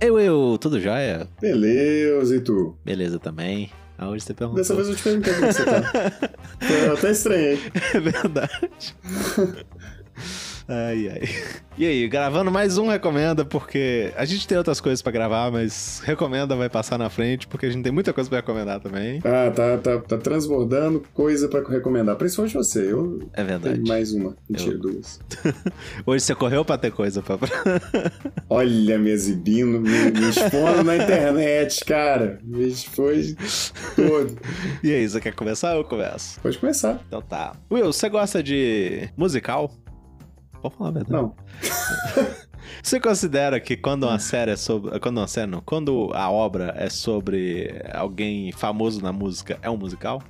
Eu, eu, tudo jóia? Beleza, e tu? Beleza também. Aonde você perguntou? Dessa vez eu te perguntei como você tá. eu até estranhei. É verdade. Ai, ai. E aí, gravando mais um Recomenda, porque a gente tem outras coisas pra gravar, mas Recomenda vai passar na frente, porque a gente tem muita coisa pra recomendar também. Ah, tá, tá, tá transbordando coisa pra recomendar. Principalmente você. Eu É verdade. tenho mais uma. Mentira, Eu- duas. Hoje você correu pra ter coisa pra... Olha, me exibindo, me, me expondo na internet, cara. Me expôs todo. E aí, você quer começar ou eu começo? Pode começar. Então tá. Will, você gosta de musical? Pode falar a verdade. Não. Você considera que quando uma série é sobre. Quando uma série não, quando a obra é sobre alguém famoso na música, é um musical?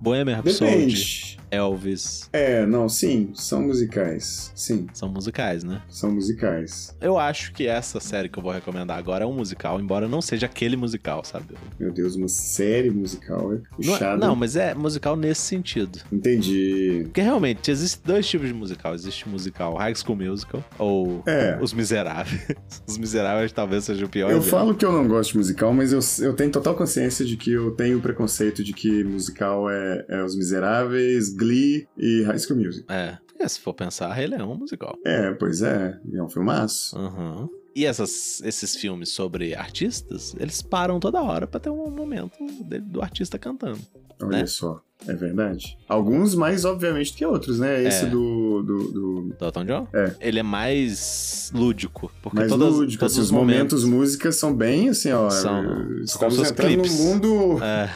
Bohemian Rhapsody, Depende. Elvis, É, não, sim, são musicais. Sim, são musicais, né? são musicais. Eu acho que essa série que eu vou recomendar agora é um musical, embora não seja aquele musical, sabe? Meu Deus, uma série musical é Não, é- puxada. não, mas é musical nesse sentido. Entendi. Porque realmente existem dois tipos de musical. Existe o musical High School Musical ou É. Os Miseráveis. Os Miseráveis talvez seja o pior. Eu falo que eu não gosto de musical, mas eu, eu tenho total consciência de que eu tenho o preconceito de que musical é, é Os Miseráveis, Glee e High School Music. É, porque se for pensar, Rei Leão é um musical. É, pois é, é um filmaço. Uhum. E essas, esses filmes sobre artistas, eles param toda hora pra ter um momento dele- do artista cantando. Olha Né? só, é verdade. Alguns mais, obviamente, que outros, né? Esse É. do, do, do Do Elton John? É. Ele é mais lúdico. Porque mais todas, lúdico. todos assim, os momentos, músicas são bem assim, ó. São- estamos como se fossem entrando no clipes. mundo, É,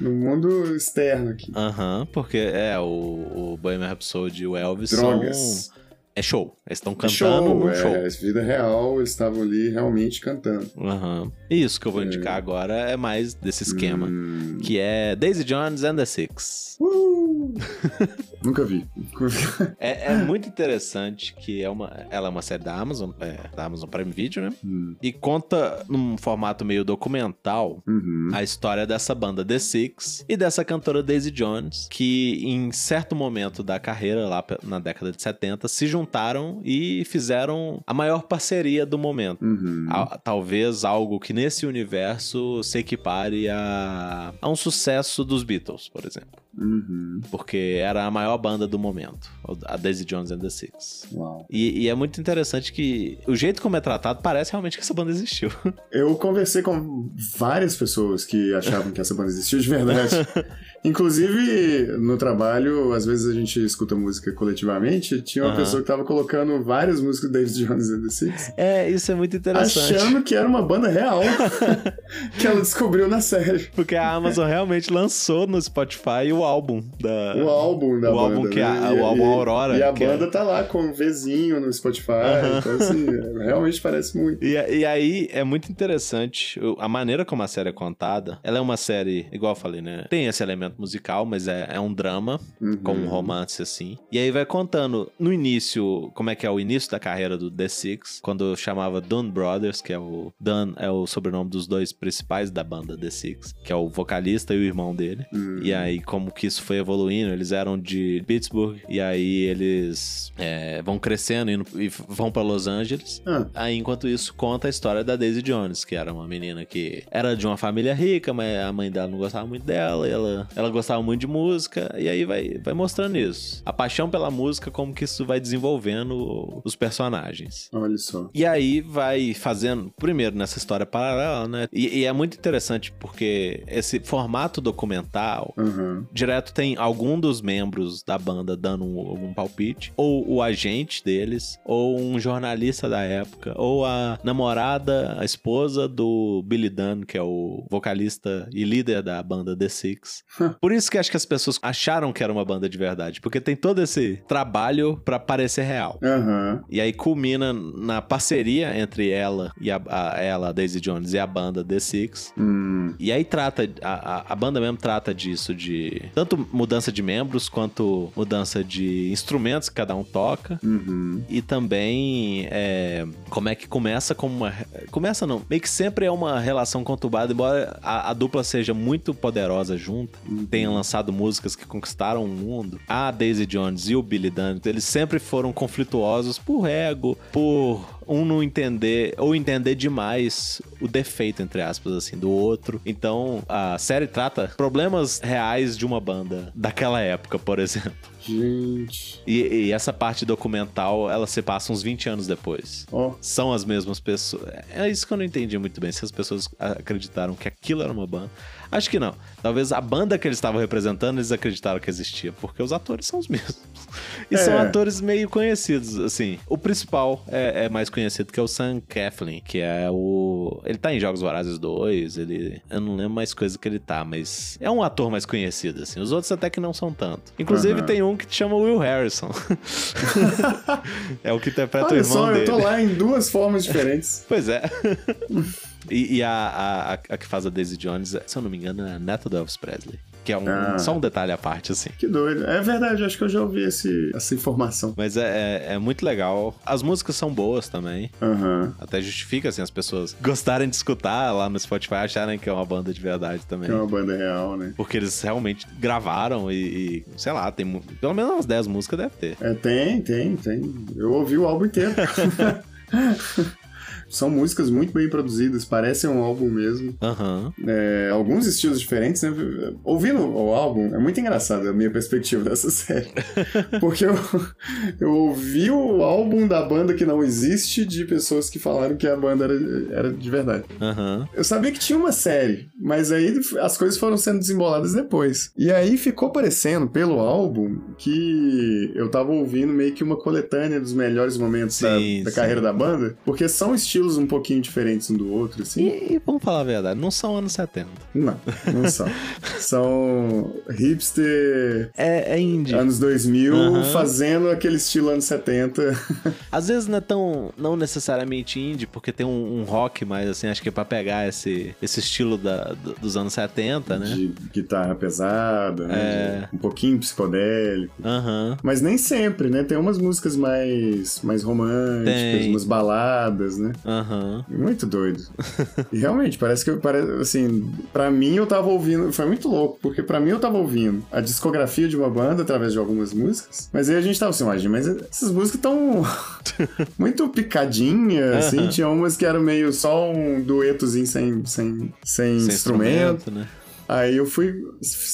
no mundo externo aqui. aham, porque é, o, o Bohemian Rhapsody e o Elvis Drogas. são... É show. Eles estão É cantando show, num é, show. vida real, eles estavam ali realmente cantando. Aham. E isso que eu vou indicar agora é mais desse esquema. Hum. Que é Daisy Jones and the Six. Uh! Nunca vi. É, é muito interessante que é uma, ela é uma série da Amazon, é, da Amazon Prime Video, né? Hum. E conta num formato meio documental Uhum. a história dessa banda The Six e dessa cantora Daisy Jones, que em certo momento da carreira, lá na década de 70, se juntaram e fizeram a maior parceria do momento. Uhum. A- talvez algo que nesse universo se equipare a, a um sucesso dos Beatles, por exemplo. Uhum. Porque era a maior banda do momento, a Daisy Jones and the Six. Uau. E, e é muito interessante que o jeito como é tratado parece realmente que essa banda existiu. Eu conversei com várias pessoas que achavam que essa banda existiu de verdade. Inclusive, no trabalho, às vezes a gente escuta música coletivamente. Tinha uma pessoa que tava colocando várias músicas do David Jones and the Six. É, isso é muito interessante. Achando que era uma banda real que ela descobriu na série. Porque a Amazon realmente lançou no Spotify o álbum da. O álbum da O banda. álbum que é né? a- o álbum Aurora, E a é- banda tá lá com um Vzinho no Spotify. Então, assim, realmente parece muito. E, e aí é muito interessante a maneira como a série é contada. Ela é uma série, igual eu falei, né? Tem esse elemento musical, mas é, é um drama Uhum. com um romance assim. E aí vai contando no início, como é que é o início da carreira do The Six, quando chamava Dunn Brothers, que é o Dan é o sobrenome dos dois principais da banda The Six, que é o vocalista e o irmão dele. Hum. E aí como que isso foi evoluindo, eles eram de Pittsburgh e aí eles é, vão crescendo indo- e vão pra Los Angeles. Ah, Aí, enquanto isso, conta a história da Daisy Jones, que era uma menina que era de uma família rica, mas a mãe dela não gostava muito dela, e ela, ela gostava muito de música, e aí vai, vai mostrando isso. A paixão pela música, como que isso vai desenvolvendo os personagens. olha só. E aí vai fazendo, primeiro nessa história paralela, né? E, e é muito interessante porque esse formato documental Aham. Direto tem algum dos membros da banda dando um, algum palpite, ou o agente deles, ou um jornalista da época, ou a namorada, a esposa do Billy Dunn, que é o vocalista e líder da banda The Six. Por isso que acho que as pessoas acharam que era uma banda de verdade, porque tem todo esse trabalho pra parecer real. Aham. E aí culmina na parceria entre ela e a, a- ela, a Daisy Jones, e a banda The Six. Hum. E aí trata, a, a, banda mesmo trata disso, de tanto mudança de membros, quanto mudança de instrumentos que cada um toca. Uhum. E também é, como é que começa como uma. Começa não, meio que sempre é uma relação conturbada, embora a, a dupla seja muito poderosa junto, tenha lançado músicas que conquistaram o mundo. A Daisy Jones e o Billy Dunn, eles sempre foram conflituosos por ego, por um não entender, ou entender demais o defeito, entre aspas, assim, do outro. Então, a série trata problemas reais de uma banda daquela época, por exemplo. Gente. E, e essa parte documental, ela se passa uns 20 anos depois. Ó, São as mesmas pessoas. É isso que eu não entendi muito bem. Se as pessoas acreditaram que aquilo era uma banda. Acho que não. Talvez a banda que eles estavam representando, eles acreditaram que existia. Porque os atores são os mesmos. E são É. atores meio conhecidos, assim. O principal é, é mais conhecido, que é o Sam Coughlin, que é o... Ele tá em Jogos Vorazes 2, ele... Eu não lembro mais coisa que ele tá, mas... É um ator mais conhecido, assim. Os outros até que não são tanto. Inclusive, Aham. tem um que te chama Will Harrison. é o que interpreta o olha irmão só, dele. eu tô lá em duas formas diferentes. Pois é. e e a, a, a- a que faz a Daisy Jones, se eu não me engano, é a neta do Elvis Presley. Que é um, Ah. só um detalhe à parte, assim. Que doido. É verdade, acho que eu já ouvi esse, essa informação. Mas é, é, é muito legal. As músicas são boas também. Aham. Até justifica, assim, as pessoas gostarem de escutar lá no Spotify, acharem que é uma banda de verdade também. Que é uma banda real, né? Porque eles realmente gravaram e, e, sei lá, tem pelo menos umas 10 músicas deve ter. É, tem, tem, tem. Eu ouvi o álbum inteiro. São músicas muito bem produzidas, parecem um álbum mesmo. Aham. É, alguns estilos diferentes, né? Ouvindo o álbum, é muito engraçado a minha perspectiva dessa série. Porque eu, eu ouvi o álbum da banda que não existe de pessoas que falaram que a banda era, era de verdade. Aham. Eu sabia que tinha uma série, mas aí as coisas foram sendo desemboladas depois. E aí ficou parecendo, pelo álbum, que eu tava ouvindo meio que uma coletânea dos melhores momentos da- Sim, da, sim. carreira da banda, porque são estilos um pouquinho diferentes um do outro, assim. E, e vamos falar a verdade, não são anos 70. Não, não são. são hipster É, é indie. anos 2000 Aham. fazendo aquele estilo anos 70. Às vezes não é tão. Não necessariamente indie, porque tem um, um rock mais assim, acho que é pra pegar esse, esse estilo da, do- dos anos 70, né? De guitarra pesada, né? É. um pouquinho psicodélico. Aham. Mas nem sempre, né? Tem umas músicas mais, mais românticas, Tem. umas baladas, né? Aham. Muito doido. e realmente, parece que, eu- parece, assim, pra mim eu tava ouvindo, foi muito louco, porque pra mim eu tava ouvindo a discografia de uma banda através de algumas músicas, mas aí a gente tava assim, gente, mas essas músicas tão muito picadinhas, assim, Aham. tinha umas que eram meio só um duetozinho sem, sem, sem, Sem instrumento. né? Aí eu fui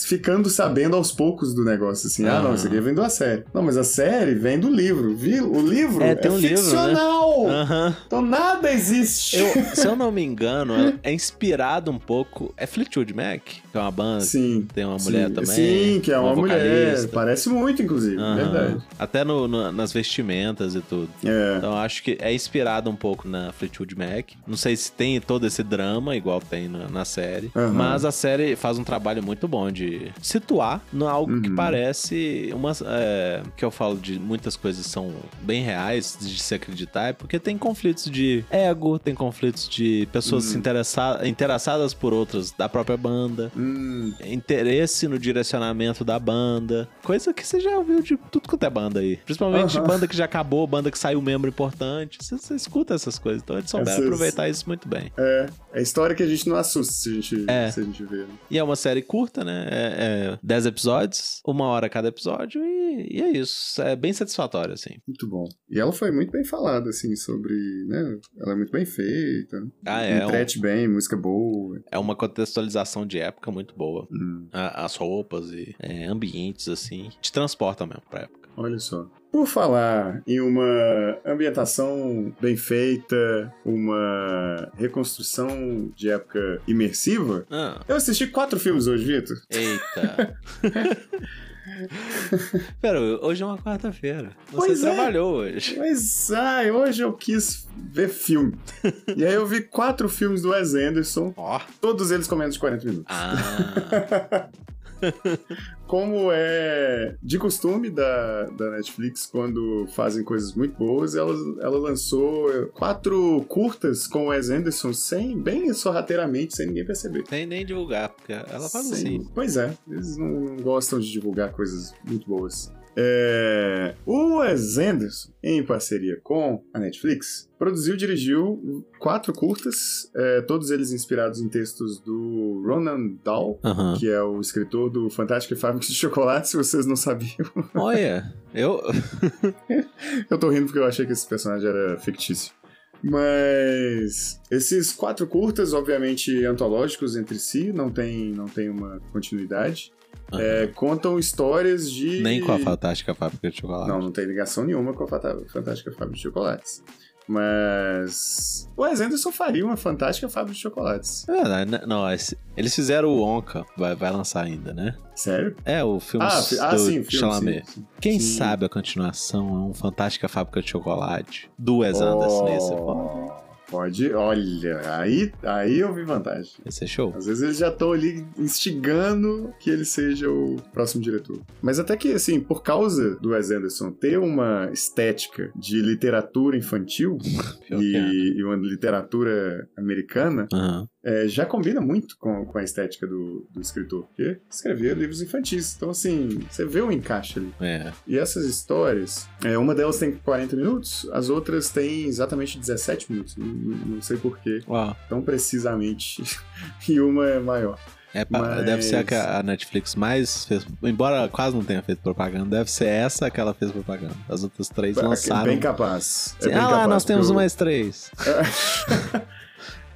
ficando sabendo aos poucos do negócio, assim, ah, não, isso aqui vem da série. Não, mas a série vem do livro, viu? O livro É, é, tem um livro, né? ficcional! Aham. Então nada existe. Eu, se eu não me engano, é inspirado um pouco. É Fleetwood Mac, que é uma banda. Sim. Tem uma mulher sim, também, Sim, que é uma, uma mulher. Parece muito, inclusive. Aham. Verdade. Até no, no- nas vestimentas e tudo. É. Então acho que é inspirado um pouco na Fleetwood Mac. Não sei se tem todo esse drama, igual tem na, na série. Aham. Mas a série faz um trabalho muito bom de situar no algo que Uhum. parece uma. É, que eu falo de muitas coisas são bem reais de se acreditar, é porque tem conflitos de ego, tem conflitos de pessoas Uhum. interessa- interessadas por outras da própria banda. Hum, Interesse no direcionamento da banda. Coisa que você já ouviu de tudo quanto é banda aí. Principalmente Aham. banda que já acabou, banda que saiu membro importante. Você, você escuta essas coisas. Então eles souberam Essas- aproveitar isso muito bem. é. É história que a gente não assusta se a gente, É. se a gente vê. né? E é uma série curta, né? É, é 10 episódios, uma hora cada episódio, e, e é isso. É bem satisfatório, assim. Muito bom. E ela foi muito bem falada, assim, sobre, né? Ela é muito bem feita. Ah, é. um- Entrete bem, música boa. é uma contextualização de época muito boa. Hum, A- as roupas e é, ambientes, assim, te transportam mesmo pra época. Olha só. Por falar em uma ambientação bem feita, uma reconstrução de época imersiva, Ah, eu assisti quatro filmes hoje, Vitor. eita. Pera, hoje é uma quarta-feira. Você Pois é. trabalhou hoje. Mas, ai, hoje eu quis ver filme. e aí eu vi quatro filmes do Wes Anderson, Ó. todos eles com menos de 40 minutos. Ah. Como é de costume da, da Netflix, quando fazem coisas muito boas, ela, ela lançou quatro curtas com o Wes Anderson, sem, bem sorrateiramente, sem ninguém perceber. Sem nem divulgar, porque ela faz Sem- assim. Pois é, eles não gostam de divulgar coisas muito boas. É, o Wes Anderson, em parceria com a Netflix, produziu e dirigiu quatro curtas, é, todos eles inspirados em textos do Ronan Dahl, que é o escritor do Fantástico Fábrica de Chocolate, se vocês não sabiam. Olha, eu. Eu tô rindo porque eu achei que esse personagem era fictício. Mas esses quatro curtas, obviamente antológicos entre si, não tem, não tem uma continuidade. Aham. É, contam histórias de. Nem com a Fantástica Fábrica de Chocolate. Não, não tem ligação nenhuma com a Fantástica Fábrica de Chocolates. Mas. O Wes Anderson faria uma Fantástica Fábrica de Chocolates. É, não, não, esse- eles fizeram o Onca, vai, vai lançar ainda, né? Sério? É, o filme Ah, ah do sim, o filme. Chalamet. Sim, sim. Quem Sim. sabe a continuação é um Fantástica Fábrica de Chocolate do Wes Anderson. Esse, é foda. Pode, olha, aí, aí eu vi vantagem. esse é show. Às vezes eles já estão ali instigando que ele seja o próximo diretor. Mas até que, assim, por causa do Wes Anderson ter uma estética de literatura infantil é. e, e uma literatura americana, Aham. É, já combina muito com, com a estética do, do escritor. Porque escrevia livros infantis. Então, assim, você vê um encaixe ali. É. E essas histórias, é, uma delas tem 40 minutos, as outras têm exatamente 17 minutos. Não, não- sei porquê, tão precisamente. e uma é maior. é Mas- Deve ser a que a Netflix mais fez. Embora quase não tenha feito propaganda, deve ser essa que ela fez propaganda. As outras três É lançaram. bem capaz. É bem ah capaz, nós temos o- mais três.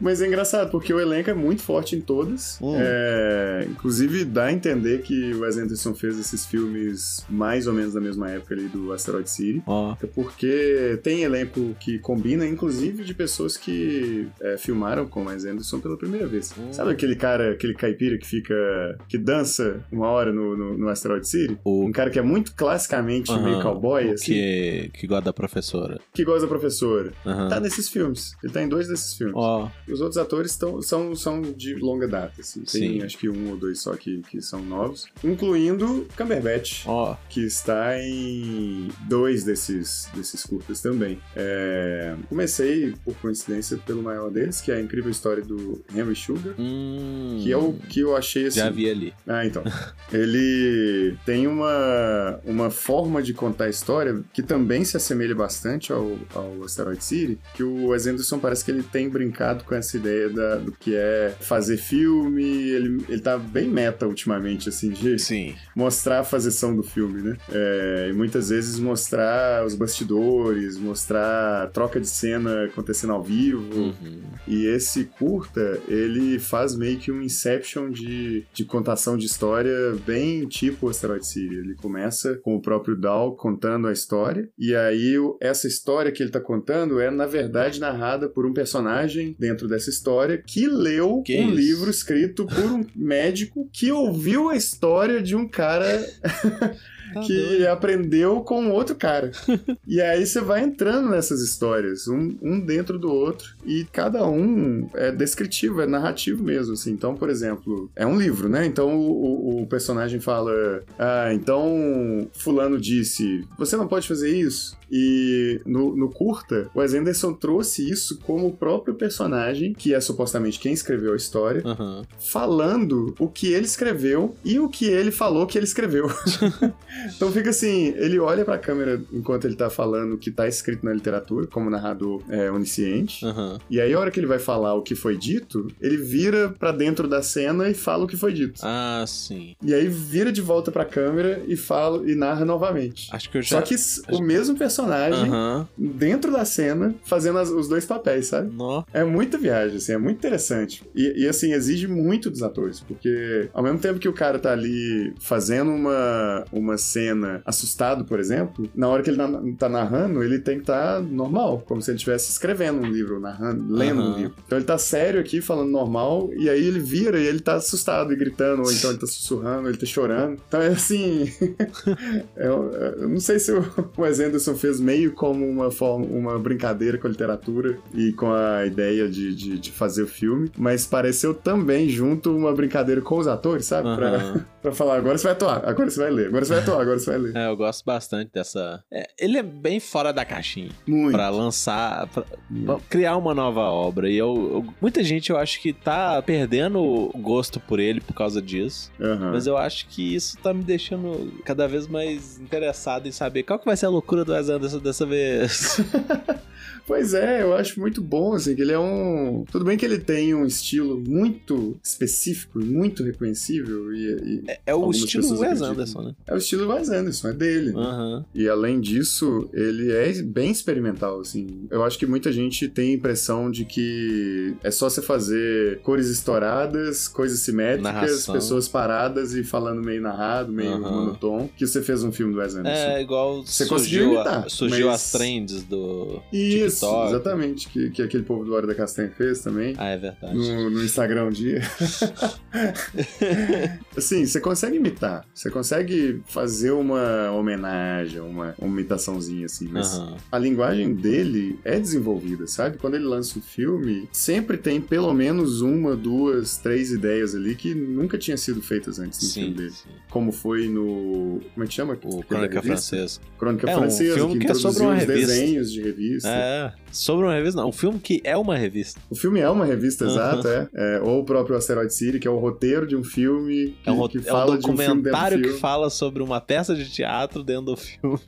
Mas é engraçado, porque o elenco é muito forte em todas. Hum. É, inclusive, dá a entender que o Wes Anderson fez esses filmes mais ou menos na mesma época ali do Asteroid City. Ó, Até Porque tem elenco que combina, inclusive, de pessoas que é, filmaram com o Wes Anderson pela primeira vez. Hum. Sabe aquele cara, aquele caipira que fica. que dança uma hora no, no, no Asteroid City? o. Um cara que é muito classicamente meio cowboy, o assim, que, que gosta da professora. que gosta da professora. Tá nesses filmes. Ele tá em dois desses filmes. Ó, Os outros atores tão, são, são de longa data, assim. Tem Sim. acho que um ou dois só que, que são novos. Incluindo Cumberbatch, ó. que está em dois desses, desses curtas também. É, comecei, por coincidência, pelo maior deles, que é a incrível história do Henry Sugar. Hum, Que é o que eu achei assim. Já vi ali. Ah, então. Ele tem uma, uma forma de contar a história que também se assemelha bastante ao, ao Asteroid City, que o Wes Anderson parece que ele tem brincado com essa ideia da- do que é fazer filme, ele, ele tá bem meta ultimamente, assim, de Sim. mostrar a fazeção do filme, né? É, e muitas vezes mostrar os bastidores, mostrar a troca de cena acontecendo ao vivo, Uhum. e esse curta, ele faz meio que um inception de, de contação de história bem tipo Asteroid City. Ele começa com o próprio Dal contando a história, e aí essa história que ele tá contando é, na verdade, narrada por um personagem dentro dessa história que leu Que um isso? livro escrito por um médico que ouviu a história de um cara Tá que aprendeu com outro cara. e aí você vai entrando nessas histórias, um, um dentro do outro, e cada um é descritivo, é narrativo mesmo, assim. Então, por exemplo, é um livro, né? Então o, o- o personagem fala: Ah, então fulano disse, você não pode fazer isso. E no, no curta, o Wes Anderson trouxe isso como o próprio personagem, que é supostamente quem escreveu a história, Aham. falando o que ele escreveu e o que ele falou que ele escreveu. então fica assim, ele olha pra câmera enquanto ele tá falando o que tá escrito na literatura, como narrador é, onisciente. Aham. E aí, a hora que ele vai falar o que foi dito, ele vira pra dentro da cena e fala o que foi dito. Ah, sim. E aí vira de volta pra câmera e fala e narra novamente. Acho que eu já. Só que s- o mesmo personagem Aham. dentro da cena fazendo as- os dois papéis, sabe? Nó. É muita viagem, assim, é muito interessante. E, e, assim, exige muito dos atores, porque ao mesmo tempo que o cara tá ali fazendo uma, uma cena assustado, por exemplo, na hora que ele na- tá narrando, ele tem que estar tá normal, como se ele estivesse escrevendo um livro, narrando, lendo um livro. Então ele tá sério aqui, falando normal, e aí ele vira e ele tá assustado e gritando, ou então ele tá sussurrando, ele tá chorando. Então é assim. é- eu não sei se o Wes Anderson fez meio como uma, forma, uma brincadeira com a literatura e com a ideia de, de, de fazer o filme, mas pareceu também junto uma brincadeira com os atores, sabe? Pra, Aham. pra falar, agora você vai atuar, agora você vai ler, agora você vai atuar, agora você vai ler. É, eu gosto bastante dessa. É, ele é bem fora da caixinha. Muito. Pra lançar, pra, pra criar uma nova obra. E eu, eu- muita gente eu acho que tá perdendo o gosto por ele por causa disso. Aham. Mas eu acho que isso tá me deixando cada vez mais interessado em saber qual que vai ser a loucura do Wes Anderson dessa vez. Pois é, eu acho muito bom, assim, que ele é um. Tudo bem que ele tem um estilo muito específico, muito reconhecível. E, e é, é, o estilo Wes Anderson, né? É o estilo Wes Anderson, é dele. Né? Uhum. E além disso, ele é bem experimental, assim. Eu acho que muita gente tem a impressão de que é só você fazer cores estouradas, coisas simétricas, Narração. pessoas paradas e falando meio narrado, meio Uhum. monotone, que você fez um filme do Wes Anderson. É igual Você conseguiu surgiu, imitar, a- surgiu mas- as trends do Isso, TikTok. exatamente, que, que aquele povo do Hora da Castanha fez também. Ah, é verdade. No, no Instagram um dia. assim, você consegue imitar. Você consegue fazer uma homenagem, uma, uma imitaçãozinha, assim. Mas Aham. a linguagem dele é desenvolvida, sabe? Quando ele lança um filme, sempre tem pelo menos uma, duas, três ideias ali que nunca tinham sido feitas antes no filme Sim, dele. sim. Como foi no. Como é que chama? O Crônica? Francesa. Crônica É, um Francesa, filme que, que é sobre uma os revista. desenhos de revista. É, sobre uma revista, não. Um filme que é uma revista. O filme é uma revista, Aham. exato, é. É, Ou o próprio Asteroid City, que é o roteiro de um filme que, É um, que é um fala de um filme documentário que fala sobre uma peça de teatro dentro do filme.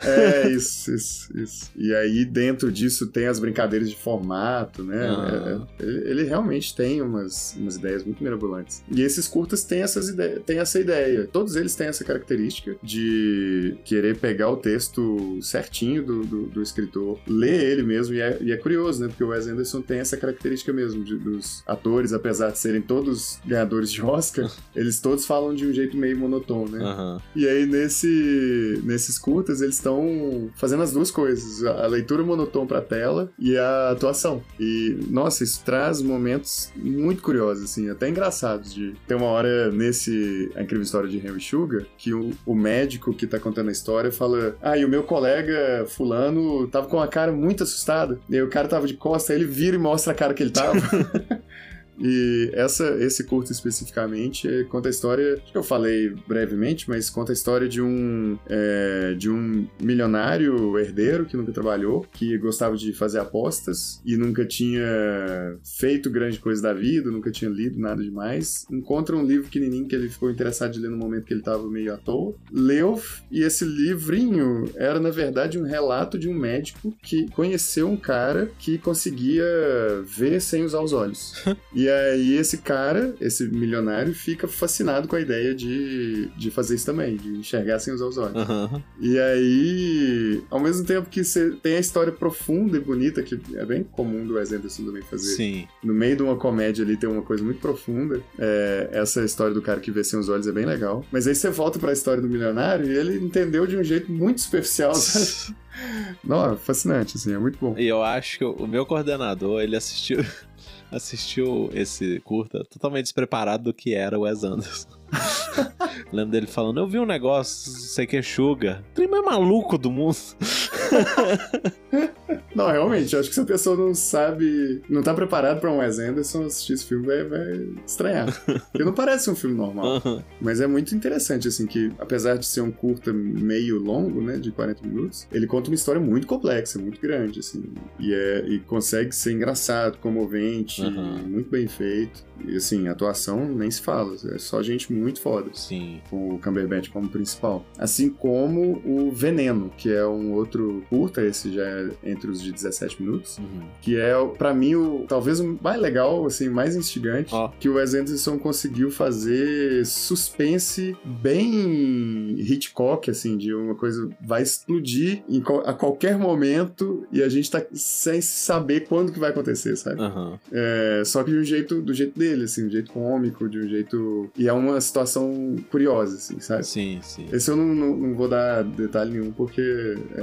É, isso, isso, isso. E aí, dentro disso, tem as brincadeiras de formato, né? Ah. É, é, ele, ele realmente tem umas, umas ideias muito mirabolantes. E esses curtas têm, essas ideias, têm essa ideia. Todos eles têm essa característica de querer pegar o texto certinho do, do, do escritor, ler ele mesmo. E é, e é curioso, né? Porque o Wes Anderson tem essa característica mesmo de- dos atores, apesar de serem todos ganhadores de Oscar, eles todos falam de um jeito meio monotone, né? Aham. E aí, nesse, nesses curtas, eles estão fazendo as duas coisas: a leitura monotone pra tela e a atuação. E, nossa, isso traz momentos muito curiosos, assim, até engraçados. De... Tem uma hora nesse A Incrível História de Henry Sugar que o, o médico que tá contando a história fala: Ah, e o meu colega Fulano tava com a cara muito assustada. E aí o cara tava de costa, ele vira e mostra a cara que ele tava. E essa, esse curto especificamente eh, conta a história, acho que eu falei brevemente, mas conta a história de um, eh, de um milionário herdeiro que nunca trabalhou, que gostava de fazer apostas e nunca tinha feito grande coisa da vida, nunca tinha lido nada demais. Encontra um livro pequenininho que ele ficou interessado de ler no momento que ele estava meio à toa. Leu e esse livrinho era, na verdade, um relato de um médico que conheceu um cara que conseguia ver sem usar os olhos. E aí esse cara, esse milionário, fica fascinado com a ideia de, de fazer isso também, de enxergar sem usar os olhos. Aham. E aí, ao mesmo tempo que você tem a história profunda e bonita, que é bem comum do Wes Anderson também fazer. Sim. No meio de uma comédia ali tem uma coisa muito profunda. É, essa história do cara que vê sem os olhos é bem legal. Mas aí você volta pra história do milionário e ele entendeu de um jeito muito superficial, sabe? Não, é fascinante, assim, é muito bom. E eu acho que o meu coordenador, ele assistiu assistiu esse curta totalmente despreparado do que era o Wes Anderson. Lembro dele falando, eu vi um negócio, sei que é Sugar. O trem mais maluco do mundo. Não, realmente, eu acho que se a pessoa não sabe, não tá preparada pra um Wes Anderson assistir esse filme, vai, vai estranhar. Porque não parece um filme normal. Mas é muito interessante, assim, que apesar de ser um curta meio longo, né, de 40 minutos, ele conta uma história muito complexa, muito grande, assim. E, é, e consegue ser engraçado, comovente, Aham. muito bem feito. E, assim, atuação nem se fala, é só gente muito foda. Sim. Com o Cumberbatch como principal. Assim como o Veneno, que é um outro curta, esse já é entre os de 17 minutos Uhum. que é, pra mim, o, talvez o mais legal, assim, mais instigante, Ó. que o Wes Anderson conseguiu fazer suspense bem Hitchcock, assim, de uma coisa vai explodir a qualquer momento e a gente tá sem saber quando que vai acontecer, sabe? Aham. É, só que de um jeito, do jeito dele, assim, um jeito cômico, de um jeito... E é uma situação curiosa, assim, sabe? Sim, sim. Esse eu não, não, não vou dar detalhe nenhum, porque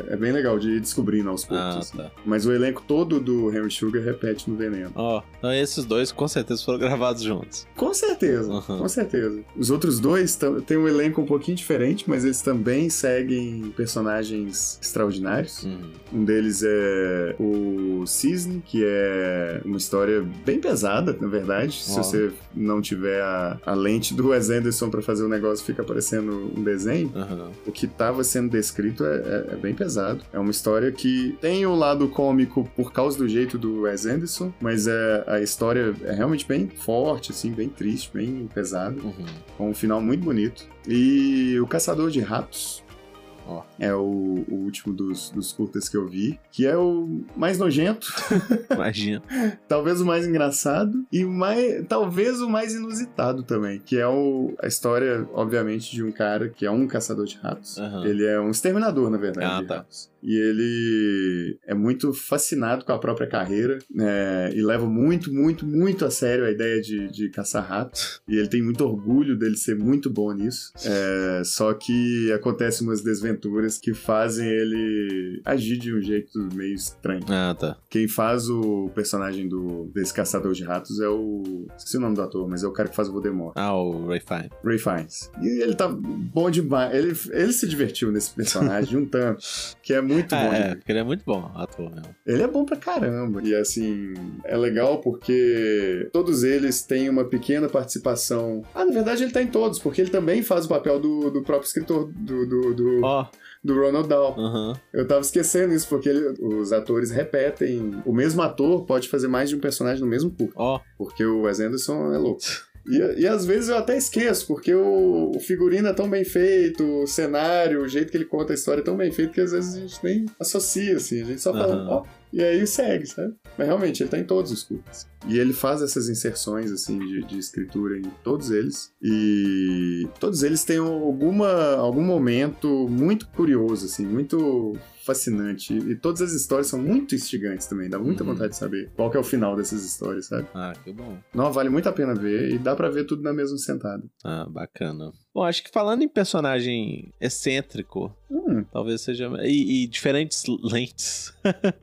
é, é bem legal de ir descobrindo aos poucos. Ah, assim. tá. Mas o elenco todo do Henry Sugar repete no Veneno. Ó, então esses dois com certeza foram gravados juntos. Com certeza, Uhum. com certeza. Os outros dois têm um elenco um pouquinho diferente, mas eles também seguem personagens extraordinários. Uhum. Um deles é o Cisne, que é uma história bem pesada, na verdade. Se você não tiver a, a lente do Wes Anderson pra fazer o negócio, fica parecendo um desenho. Aham. O que estava sendo descrito é, é- é bem pesado. É uma história que tem um lado cômico por causa do jeito do Wes Anderson, mas é, a história é realmente bem forte, assim, bem triste, bem pesado, Uhum. com um final muito bonito. E o Caçador de Ratos, Ó. É o, o último dos, dos curtas que eu vi, que é o mais nojento, Imagina. talvez o mais engraçado e mais, talvez o mais inusitado também, que é o, a história, obviamente, de um cara que é um caçador de ratos. Aham. Ele é um exterminador, na verdade, Ah, tá. ratos. E ele é muito fascinado com a própria carreira né, e leva muito, muito, muito a sério a ideia de, de caçar ratos. E ele tem muito orgulho dele ser muito bom nisso. É, só que acontecem umas desventuras que fazem ele agir de um jeito meio estranho. Ah, tá. Quem faz o personagem do, desse caçador de ratos é o. Esqueci o nome do ator, mas é o cara que faz o Voldemort. Ah, o Ray Fine. Ray Fiennes. E ele tá bom demais. Ele, ele se divertiu nesse personagem um tanto, que é muito bom. Ah, de é, ver. porque ele é muito bom, ator mesmo. Ele é bom pra caramba. E assim, é legal porque todos eles têm uma pequena participação. Ah, na verdade ele tá em todos, porque ele também faz o papel do, do próprio escritor, do, do, do, Ó, do Ronald Dahl. aham. Eu tava esquecendo isso, porque ele- os atores repetem. O mesmo ator pode fazer mais de um personagem no mesmo curto. Ó, Porque o Wes Anderson é louco. E, e às vezes eu até esqueço, porque o, o figurino é tão bem feito, o cenário, o jeito que ele conta a história é tão bem feito que às vezes a gente nem associa, assim. A gente só fala, ó, e aí segue, sabe? Mas realmente, ele tá em todos os curtas. E ele faz essas inserções, assim, de, de escritura em todos eles. E todos eles têm alguma, algum momento muito curioso, assim, muito fascinante. E todas as histórias são muito instigantes também. Dá muita Uhum. vontade de saber qual que é o final dessas histórias, sabe? ah, que bom. Não, vale muito a pena ver e dá pra ver tudo na mesma sentada. Ah, bacana. Bom, acho que falando em personagem excêntrico, Hum, talvez seja. E, e diferentes lentes.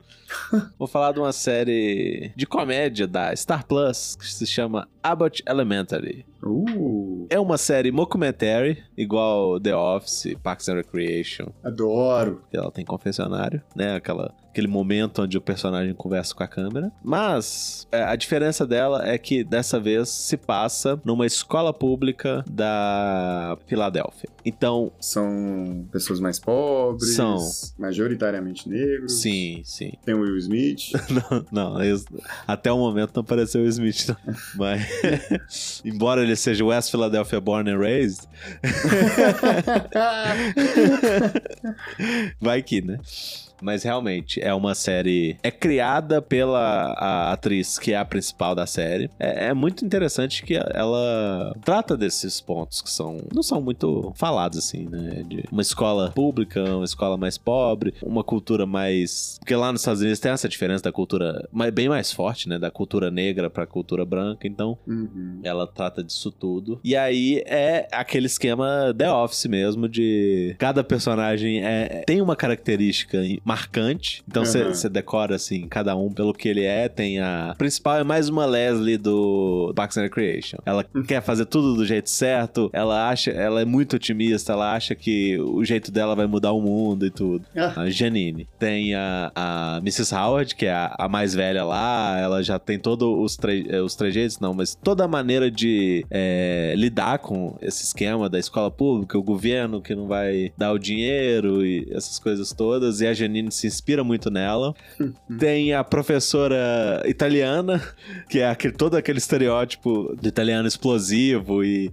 Vou falar de uma série de comédia da Star Plus que se chama Abbott Elementary. uh, É uma série mockumentary, igual The Office, Parks and Recreation, adoro. ela tem confessionário, né? Aquela, aquele momento onde o personagem conversa com a câmera. Mas é, a diferença dela é que dessa vez se passa numa escola pública da Filadélfia. Então, São pessoas mais pobres, São. majoritariamente negros. sim, sim. Tem o Will Smith. Não, não, isso- até o momento não apareceu o Smith, não. Mas, embora ele seja West Philadelphia born and raised, vai que, né? Mas realmente é uma série. É criada pela atriz que é a principal da série. É, é muito interessante que ela trata desses pontos que são. Não são muito falados, assim, né? De uma escola pública, uma escola mais pobre, uma cultura mais. Porque lá nos Estados Unidos tem essa diferença da cultura bem mais forte, né? Da cultura negra pra cultura branca. Então, Uhum. ela trata disso tudo. E aí é aquele esquema The Office mesmo, de cada personagem é, tem uma característica marcante. Então você você decora, assim, cada um pelo que ele é. Tem a. A principal é mais uma Leslie do Parks and Recreation. Ela quer fazer tudo do jeito certo. Ela acha. Ela é muito otimista. Ela acha que o jeito dela vai mudar o mundo e tudo. Ah, A Janine. Tem a, a Mrs. Howard, que é a, a mais velha lá. Ela já tem todos os, tre eh, os trejeitos, não, mas toda a maneira de eh, lidar com esse esquema da escola pública, o governo que não vai dar o dinheiro e essas coisas todas. E a Janine se inspira muito nela. tem a professora italiana, que é aquele, todo aquele estereótipo do italiano explosivo e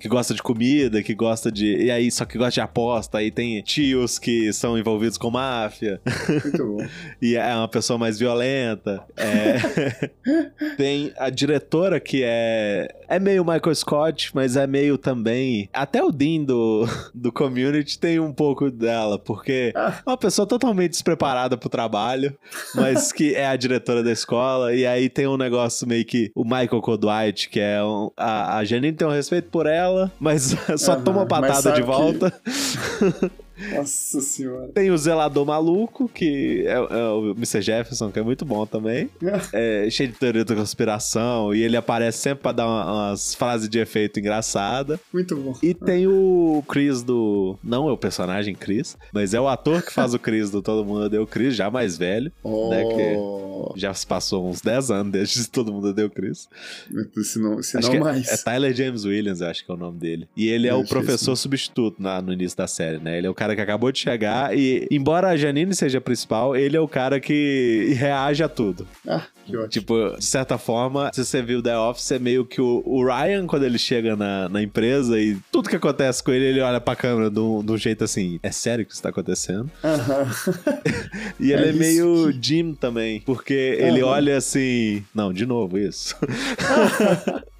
que gosta de comida, que gosta de. E aí, só que gosta de aposta. Aí tem tios que são envolvidos com máfia. Muito bom. e é uma pessoa mais violenta. É... tem a diretora que é. É meio Michael Scott, mas é meio também. Até o Dean do, do community tem um pouco dela, porque Ah. é uma pessoa totalmente despreparada pro trabalho, mas que é a diretora da escola. E aí tem um negócio meio que o Michael Codwhite, que é um, a, a Janine tem um respeito por ela, mas só Aham, toma patada de que- volta. Nossa senhora. Tem o zelador maluco, que é, é o Mr. Jefferson, que é muito bom também. É cheio de teoria da conspiração, e ele aparece sempre pra dar uma- umas frases de efeito engraçada. Muito bom. E tem o Chris do. Não é o personagem Chris, mas é o ator que faz o Chris do Todo Mundo Deu Chris, já mais velho. né, Oh, Já se passou uns 10 anos desde que Todo Mundo Deu Chris. se não, se Acho não que é- mais. É, Tyler James Williams, acho que é o nome dele. E ele é Eu o que professor sim. substituto na- no início da série, né? Ele é o cara cara que acabou de chegar e, embora a Janine seja a principal, ele é o cara que reage a tudo. Ah. Tipo, de certa forma, se você viu The Office, é meio que o, o Ryan, quando ele chega na, na empresa e tudo que acontece com ele, ele olha pra câmera de um, de um jeito assim: é sério que isso tá acontecendo? Aham. E ele É é, meio Jim também, porque ele Aham. olha assim. Não, de novo isso.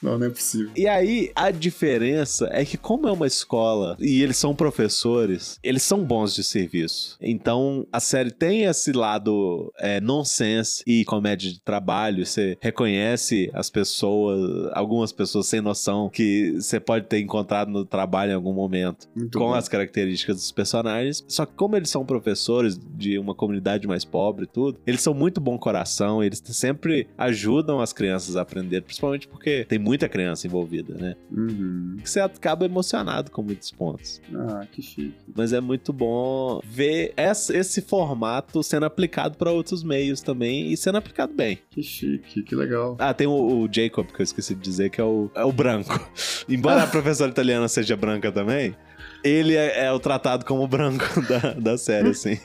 Não, não é possível. E aí, a diferença é que, como é uma escola e eles são professores, eles são bons de serviço. Então, a série tem esse lado é, nonsense e comédia de trabalho. Você reconhece as pessoas, algumas pessoas sem noção que você pode ter encontrado no trabalho em algum momento Muito com bom. as características dos personagens. Só que como eles são professores de uma comunidade mais pobre e tudo, eles são muito bom coração, eles sempre ajudam as crianças a aprender, principalmente porque tem muita criança envolvida, né? Uhum. Você acaba emocionado com muitos pontos. Ah, que chique. Mas é muito bom ver esse formato sendo aplicado para outros meios também e sendo aplicado bem. Que chique, que legal. Ah, tem o, o Jacob, que eu esqueci de dizer, que é o, é o branco. Embora a professora italiana seja branca também, ele é, é o tratado como branco da, da série, assim.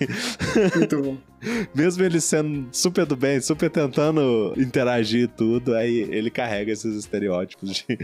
Muito bom. Mesmo ele sendo super do bem, super tentando interagir e tudo, aí ele carrega esses estereótipos de.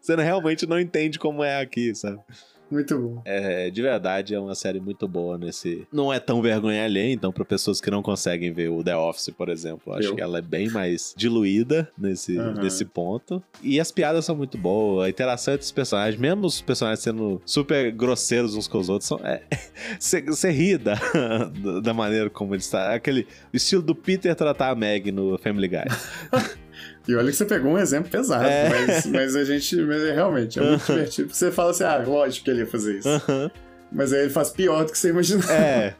Você realmente não entende como é aqui, sabe? Muito bom. É, de verdade, é uma série muito boa nesse. Não é tão vergonha alheia, então, pra pessoas que não conseguem ver o The Office, por exemplo, acho Eu. que ela é bem mais diluída nesse, Aham. nesse ponto. E as piadas são muito boas, a interação entre os personagens, mesmo os personagens sendo super grosseiros uns com os outros, são. Você ri da, da maneira como eles estão. Aquele o estilo do Peter tratar a Meg no Family Guy. E olha que você pegou um exemplo pesado, É. mas, mas a gente mas é, realmente é muito divertido. Você fala assim, ah, lógico que ele ia fazer isso. Mas aí ele faz pior do que você imaginava. é.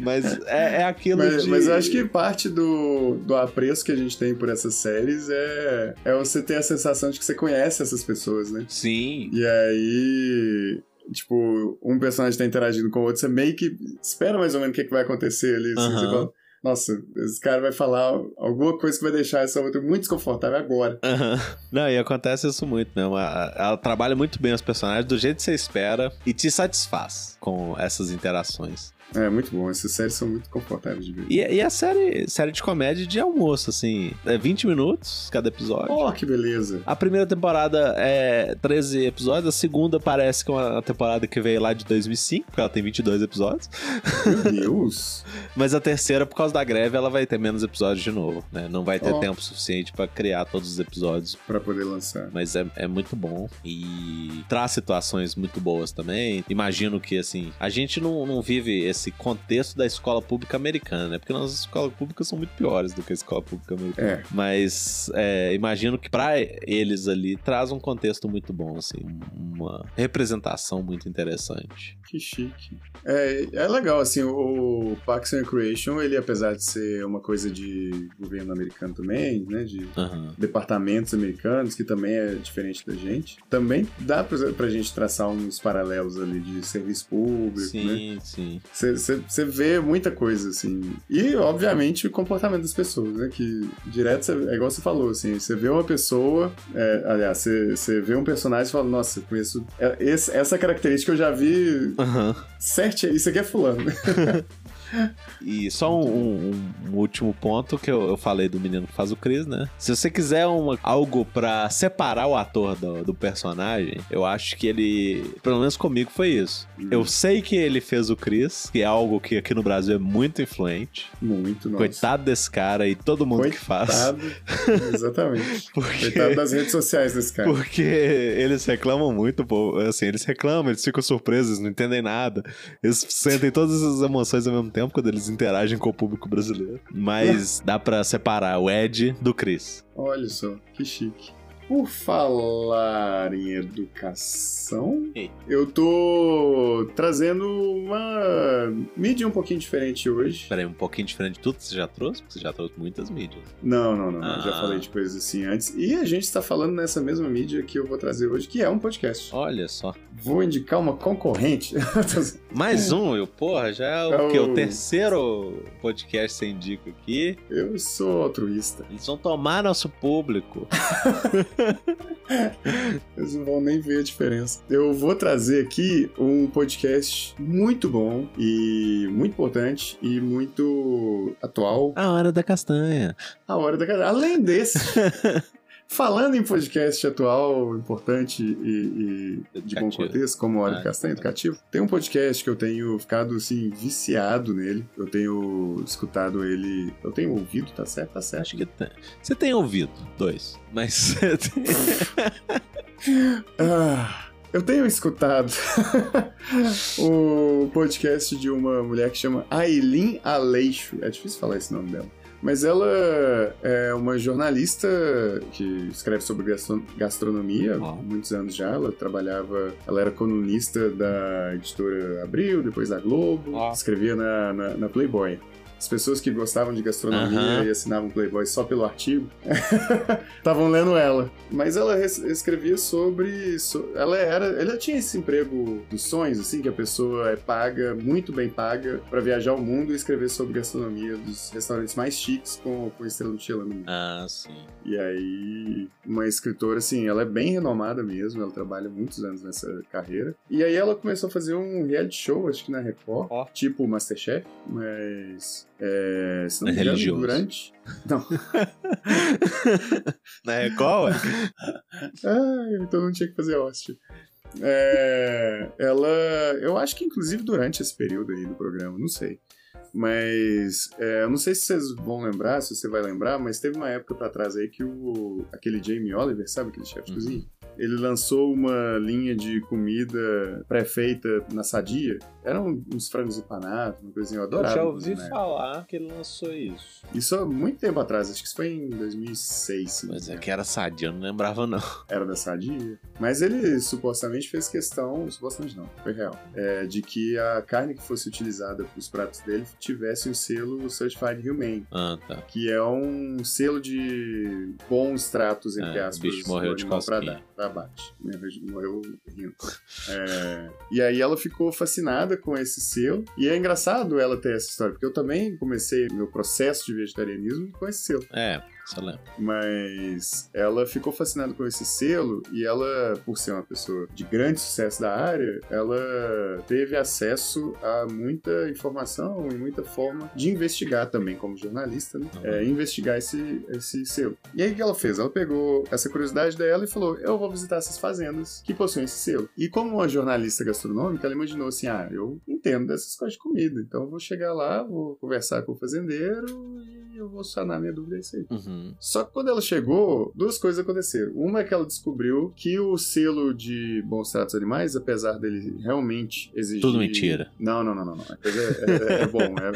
Mas é, é aquilo Mas, de. mas eu acho que parte do, do apreço que a gente tem por essas séries é, é você ter a sensação de que você conhece essas pessoas, né? Sim. E aí, tipo, um personagem tá interagindo com o outro, você meio que espera mais ou menos o que, que vai acontecer ali. Assim, fala, nossa, esse cara vai falar alguma coisa que vai deixar essa outra muito desconfortável agora. Aham. Não, e acontece isso muito mesmo. A- Ela trabalha muito bem os personagens do jeito que você espera e te satisfaz com essas interações. É, muito bom. Essas séries são muito confortáveis de ver. E, e a série, série de comédia de almoço, assim, é 20 minutos cada episódio. Oh, que beleza. A primeira temporada é 13 episódios, a segunda parece que é uma temporada que veio lá de 2005, porque ela tem 22 episódios. Meu Deus. Mas a terceira, por causa da greve, ela vai ter menos episódios de novo, né? Não vai ter Ó. tempo suficiente pra criar todos os episódios pra poder lançar. mas é, é muito bom e traz situações muito boas também. Imagino que, assim, a gente não, não vive esse contexto da escola pública americana, né? Porque nossas escolas públicas são muito piores do que a escola pública americana. É. Mas é, imagino que pra eles ali traz um contexto muito bom, assim, uma representação muito interessante. Que chique. É, é legal, assim, o Parks and Recreation, ele apesar de ser uma coisa de governo americano também, né, de Aham. departamentos americanos, que também é diferente da gente, também dá pra, pra gente traçar uns paralelos ali de serviço público, né? Sim, sim. Você vê muita coisa, assim. E, obviamente, o comportamento das pessoas, né? Que direto, cê- é igual você falou, assim, você vê uma pessoa, é, aliás, você vê um personagem e fala, nossa, eu conheço. é, esse- essa característica eu já vi Aham. certinho. Isso aqui é fulano. E só um, um- um último ponto que eu, eu falei do menino que faz o Chris, né? Se você quiser uma, algo pra separar o ator do, do personagem, eu acho que ele, pelo menos comigo, foi isso. Eu sei que ele fez o Chris, que é algo que aqui no Brasil é muito influente. Muito, nossa. Coitado desse cara e todo mundo que faz. Coitado. Exatamente. Porque... Coitado das redes sociais desse cara. Porque eles reclamam muito, pô. Assim, eles reclamam, eles ficam surpresos, não entendem nada. Eles sentem todas as emoções ao mesmo tempo quando eles interagem com o público brasileiro. Mas dá pra separar o Ed do Chris. Olha só, que chique. Por falar em educação, Ei. eu tô trazendo uma mídia um pouquinho diferente hoje. Peraí, um pouquinho diferente de tudo que você já trouxe, porque você já trouxe muitas mídias. Não, não, não. Ah. já falei de coisas assim antes. E a gente está falando nessa mesma mídia que eu vou trazer hoje, que é um podcast. Olha só. Vou indicar uma concorrente. Mais um, eu, porra, já é o É quê? o- O terceiro podcast que você indica aqui. eu sou altruísta. Eles vão tomar nosso público. Eles não vão nem ver a diferença. Eu vou trazer aqui um podcast muito bom e muito importante e muito atual. A hora da castanha. A hora da castanha. Além desse. Falando em podcast atual, importante e, e de bom contexto, como Hora ah, Castanha, educativo, tem um podcast que eu tenho ficado, assim, viciado nele. Eu tenho escutado ele... Eu tenho ouvido, tá certo? Tá certo. Acho que tem. Você tem ouvido, dois, mas... ah... Eu tenho escutado o podcast de uma mulher que chama Aileen Aleixo. É difícil falar esse nome dela. Mas ela é uma jornalista que escreve sobre gastronomia há muitos anos já. Ela trabalhava, ela era colunista da editora Abril, depois da Globo, escrevia na, na, na Playboy. As pessoas que gostavam de gastronomia uhum. e assinavam Playboy só pelo artigo estavam lendo ela. Mas ela escrevia sobre. So, ela era. Ela tinha esse emprego dos sonhos, assim, que a pessoa é paga, muito bem paga, para viajar o mundo e escrever sobre gastronomia dos restaurantes mais chiques com, com estrela Michelin. Ah, sim. E aí, uma escritora, assim, ela é bem renomada mesmo, ela trabalha muitos anos nessa carreira. E aí ela começou a fazer um reality show, acho que na Record, oh. tipo Masterchef, mas é, se não é religioso. durante. Não. Na Record? ah, então não tinha que fazer hóstia. É, ela. Eu acho que inclusive durante esse período aí do programa, não sei. Mas é, eu não sei se vocês vão lembrar, se você vai lembrar, mas teve uma época pra trás aí que o. aquele Jamie Oliver, sabe aquele chefe de uhum. cozinha? ele lançou uma linha de comida pré-feita na Sadia. Eram uns frangos empanados, uma coisinha eu adorava. Eu já ouvi né? falar que ele lançou isso. Isso há muito tempo atrás, acho que isso foi em 2006. Mas é que era Sadia, eu não lembrava não. Era da Sadia. Mas ele supostamente fez questão, supostamente não, foi real, é, de que a carne que fosse utilizada para os pratos dele tivesse o selo Certified Humane. Ah, tá. Que é um selo de bons tratos, entre é, aspas, o bicho morreu de cosquinha abate. Morreu rindo. É, e aí ela ficou fascinada com esse selo. E é engraçado ela ter essa história, porque eu também comecei meu processo de vegetarianismo com esse selo. É. Excelente. Mas ela ficou fascinada com esse selo e ela, por ser uma pessoa de grande sucesso da área, ela teve acesso a muita informação e muita forma de investigar também como jornalista, né? Uhum. É, investigar esse, esse selo. E aí o que ela fez? Ela pegou essa curiosidade dela e falou: Eu vou visitar essas fazendas que possuem esse selo. E como uma jornalista gastronômica, ela imaginou assim: Ah, eu entendo dessas coisas de comida, então eu vou chegar lá, vou conversar com o fazendeiro e eu vou sanar minha dúvida é isso aí. Uhum. Só que quando ela chegou, duas coisas aconteceram. Uma é que ela descobriu que o selo de bons tratos animais, apesar dele realmente exigir. Tudo mentira. Não, não, não, não. não. É, é, é, bom. É,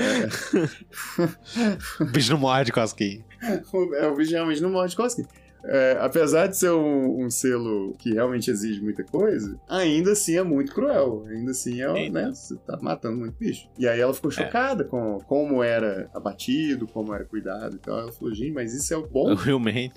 o bicho não morde cosquinha. É, o bicho realmente não morde cosquinha é, apesar de ser um, um, selo que realmente exige muita coisa, ainda assim é muito cruel. Ainda assim é, né, você tá matando muito bicho. E aí ela ficou é. chocada é. com como era abatido, como era cuidado e tal. Ela falou, gente, mas isso é o bom. O Maine.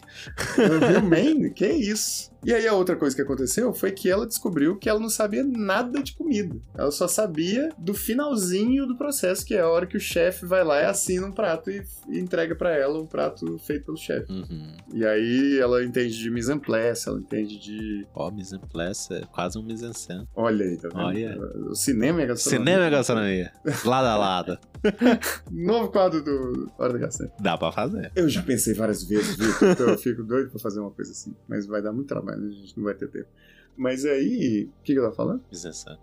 O Maine? Que isso? E aí a outra coisa que aconteceu foi que ela descobriu que ela não sabia nada de comida. Ela só sabia do finalzinho do processo, que é a hora que o chefe vai lá e assina um prato e, e entrega para ela um prato feito pelo chefe. Uhum. E aí ela entende de mise en place, ela entende de... Ó, oh, mise en place é quase um mise en scène. Olha aí, tá vendo? Olha. O cinema é gastronomia. Cinema é gastronomia. lado a lado. Novo quadro do Hora da Castanha. Dá pra fazer. Eu já pensei várias vezes, Vitor, então eu fico doido pra fazer uma coisa assim. Mas vai dar muito trabalho, a gente não vai ter tempo. Mas aí, o que, que ela tá falando? Isenção.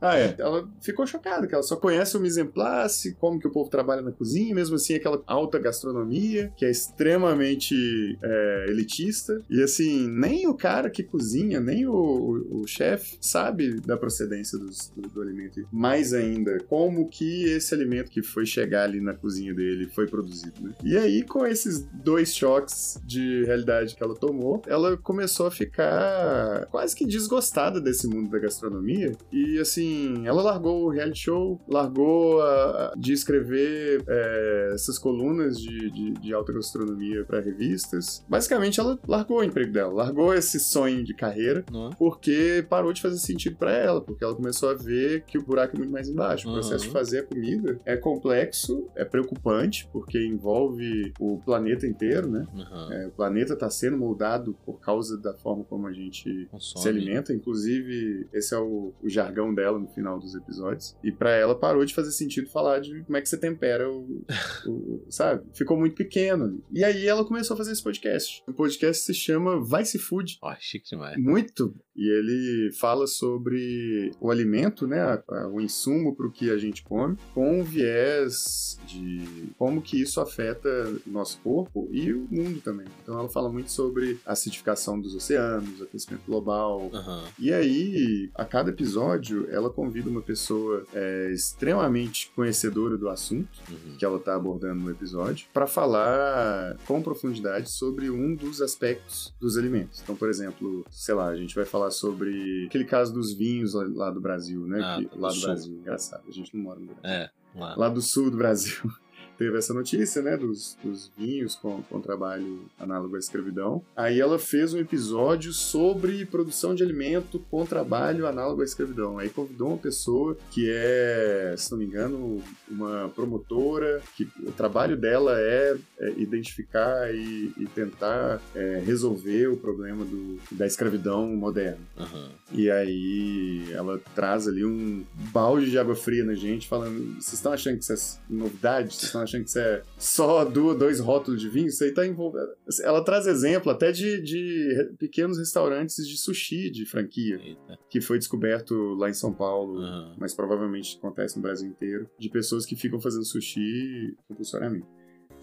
Ah, é. Ela ficou chocada, que ela só conhece o mise en place, como que o povo trabalha na cozinha, mesmo assim aquela alta gastronomia, que é extremamente é, elitista. E assim, nem o cara que cozinha, nem o, o, o chefe sabe da procedência dos, do, do, alimento. Mais ainda, como que esse alimento que foi chegar ali na cozinha dele foi produzido, né? E aí, com esses dois choques de realidade que ela tomou, ela começou a ficar quase que desgostada desse mundo da gastronomia E assim, ela largou o reality show, largou a, de escrever é, essas colunas de, de, de alta gastronomia para revistas. Basicamente, ela largou o emprego dela, largou esse sonho de carreira, Não. porque parou de fazer sentido para ela, porque ela começou a ver que o buraco é muito mais embaixo. O Uhum. processo de fazer a comida é complexo, é preocupante, porque envolve o planeta inteiro, né? Aham. É, o planeta está sendo moldado por causa da forma como a gente Consome. se alimenta. Inclusive, esse é o, o jargão dela no final dos episódios. E pra ela parou de fazer sentido falar de como é que você tempera o. o- sabe? Ficou muito pequeno ali. E aí ela começou a fazer esse podcast. O podcast se chama Vice Food. Ó, chique demais. Muito. E ele fala sobre o alimento, né? o insumo para o que a gente come, com um viés de como que isso afeta o nosso corpo e o mundo também. Então ela fala muito sobre a acidificação dos oceanos, aquecimento global. Aham. E aí, a cada episódio, ela convida uma pessoa é, extremamente conhecedora do assunto Uhum. que ela está abordando no episódio, para falar com profundidade sobre um dos aspectos dos alimentos. Então, por exemplo, sei lá, a gente vai falar sobre aquele caso dos vinhos lá, lá do Brasil, né? Ah, Que- lá do do. Brasil, engraçado, a gente não mora no Brasil. É, lá. Lá do sul do Brasil. Teve essa notícia, né, dos, dos vinhos com, com trabalho análogo à escravidão. Aí ela fez um episódio sobre produção de alimento com trabalho análogo à escravidão. Aí convidou uma pessoa que é, se não me engano, uma promotora, que o trabalho dela é, é identificar e, e tentar é, resolver o problema do, da escravidão moderna. Aham. E aí ela traz ali um balde de água fria na gente, falando: vocês estão achando que isso é novidade? Vocês estão achando que isso é só du- dois rótulos de vinho? Isso aí tá envolvendo. Ela traz exemplo até de, de pequenos restaurantes de sushi de franquia, Eita. que foi descoberto lá em São Paulo. Aham. Mas provavelmente acontece no Brasil inteiro, de pessoas que ficam fazendo sushi compulsoriamente.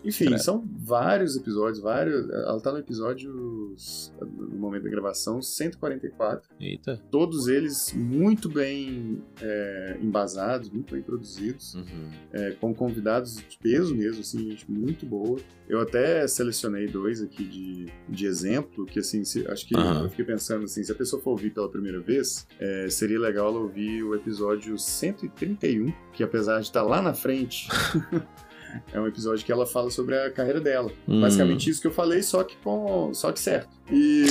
Enfim, Credo. são vários episódios, vários. Ela tá no episódio, no momento da gravação, 144 Eita. todos eles muito bem é, embasados, muito bem produzidos, Uhum. é, com convidados de peso mesmo, assim, gente muito boa. Eu até selecionei dois aqui de, de exemplo, que assim, se- acho que Aham. eu fiquei pensando assim, se a pessoa for ouvir pela primeira vez, é, seria legal ela ouvir o episódio 131, que apesar de estar lá na frente, é um episódio que ela fala sobre a carreira dela. Hum. Basicamente isso que eu falei, só que com. só que certo. E.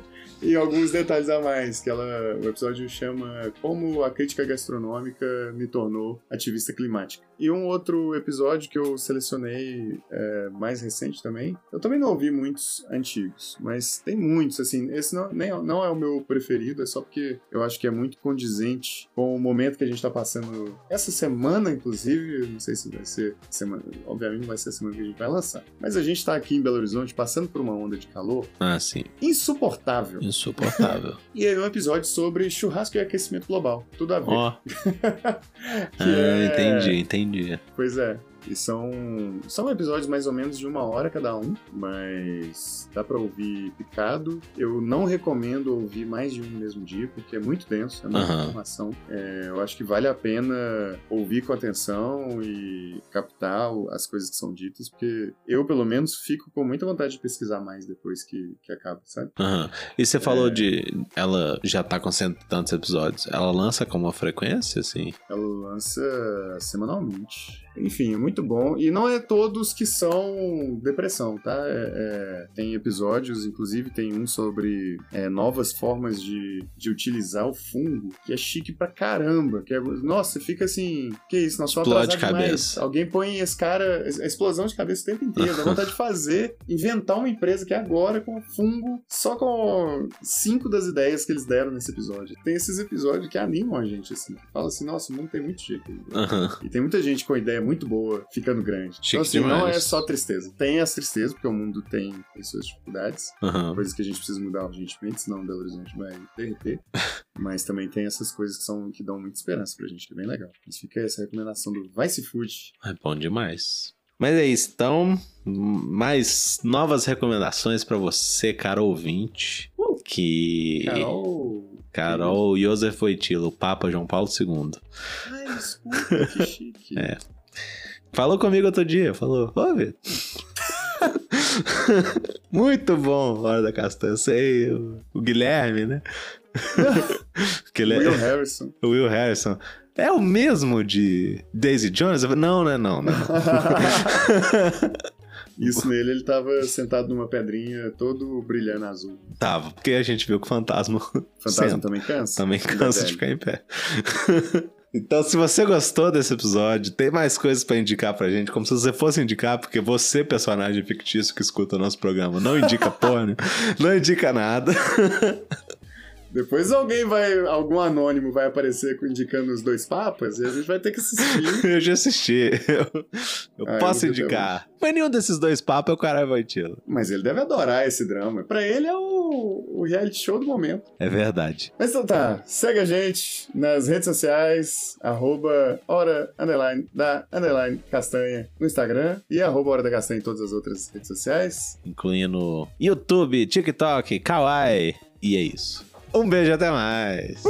e alguns detalhes a mais, que ela. O episódio chama Como a crítica gastronômica me tornou ativista climática. E um outro episódio que eu selecionei é, mais recente também. Eu também não ouvi muitos antigos, mas tem muitos, assim. Esse não, nem, não é o meu preferido, é só porque eu acho que é muito condizente com o momento que a gente tá passando essa semana, inclusive. Não sei se vai ser semana. Obviamente não vai ser a semana que a gente vai lançar. Mas a gente tá aqui em Belo Horizonte passando por uma onda de calor Ah, sim. insuportável. Insuportável. E aí um episódio sobre churrasco e aquecimento global. Tudo a ver. Ó. Que Ah, é- entendi, entendi. Pois é. E são, são episódios mais ou menos de uma hora cada um, mas dá pra ouvir picado. Eu não recomendo ouvir mais de um no mesmo dia, porque é muito denso, é muita Aham. informação. É, eu acho que vale a pena ouvir com atenção e captar as coisas que são ditas, porque eu, pelo menos, fico com muita vontade de pesquisar mais depois que, que acaba, sabe? Aham. E você falou de. Ela já tá com cento e tantos episódios. Ela lança com uma frequência, assim? Ela lança semanalmente. Enfim, é muito bom. E não é todos que são depressão, tá? É- é, tem episódios, inclusive tem um sobre é, novas formas de, de utilizar o fungo, que é chique pra caramba. Que é, nossa, fica assim, que isso, nós somos Explode demais. cabeça. Põe esse cara, a explosão de cabeça o tempo inteiro. Dá vontade de fazer, inventar uma empresa que é agora com fungo, só com cinco das ideias que eles deram nesse episódio. Tem esses episódios que animam a gente, assim. que Fala assim, nossa, o mundo tem muito jeito. Aham. E tem muita gente com ideia muito boa ficando grande. Chique então, assim, não demais. é só tristeza. Tem as tristezas, porque o mundo tem as suas dificuldades, Aham. coisas que a gente precisa mudar urgentemente, senão Belo Horizonte vai derreter. Mas também tem essas coisas que, são, que dão muita esperança pra gente, que é bem legal. Mas fica essa recomendação do Vice Food. É bom demais. Mas é isso, então, mais novas recomendações pra você, cara ouvinte, que Carol. Carol Josef Wojtyla, o Papa João Paulo II. Ai, desculpa, que chique. É. Falou comigo outro dia, falou, ô Vitor. Muito bom, Hora da Castanha. Sei, o, Guilherme, né? Que ele Will é... Harrison. O Will Harrison. É o mesmo de Daisy Jones? Eu falei, Não, não é não, não. Isso nele, ele tava sentado numa pedrinha, todo brilhando azul. Tava, porque a gente viu que o fantasma, Fantasma senta. também cansa? também é cansa de ficar em pé. Então, se você gostou desse episódio, tem mais coisas pra indicar pra gente, como se você fosse indicar, porque você, personagem fictício que escuta o nosso programa, não indica porra, né? não indica nada. Depois alguém vai, algum anônimo vai aparecer indicando os dois papas e a gente vai ter que assistir. Eu já assisti. Eu, eu Ah, eu posso até indicar. Mas nenhum desses dois papos é o caralho Voitila. Mas ele deve adorar esse drama. Pra ele é o, o reality show do momento. É verdade. Mas então tá, segue a gente nas redes sociais, arroba hora, underline, da, underline, castanha no Instagram e arroba hora da castanha em todas as outras redes sociais. Incluindo YouTube, TikTok, Kawaii. E é isso. Um beijo, até mais.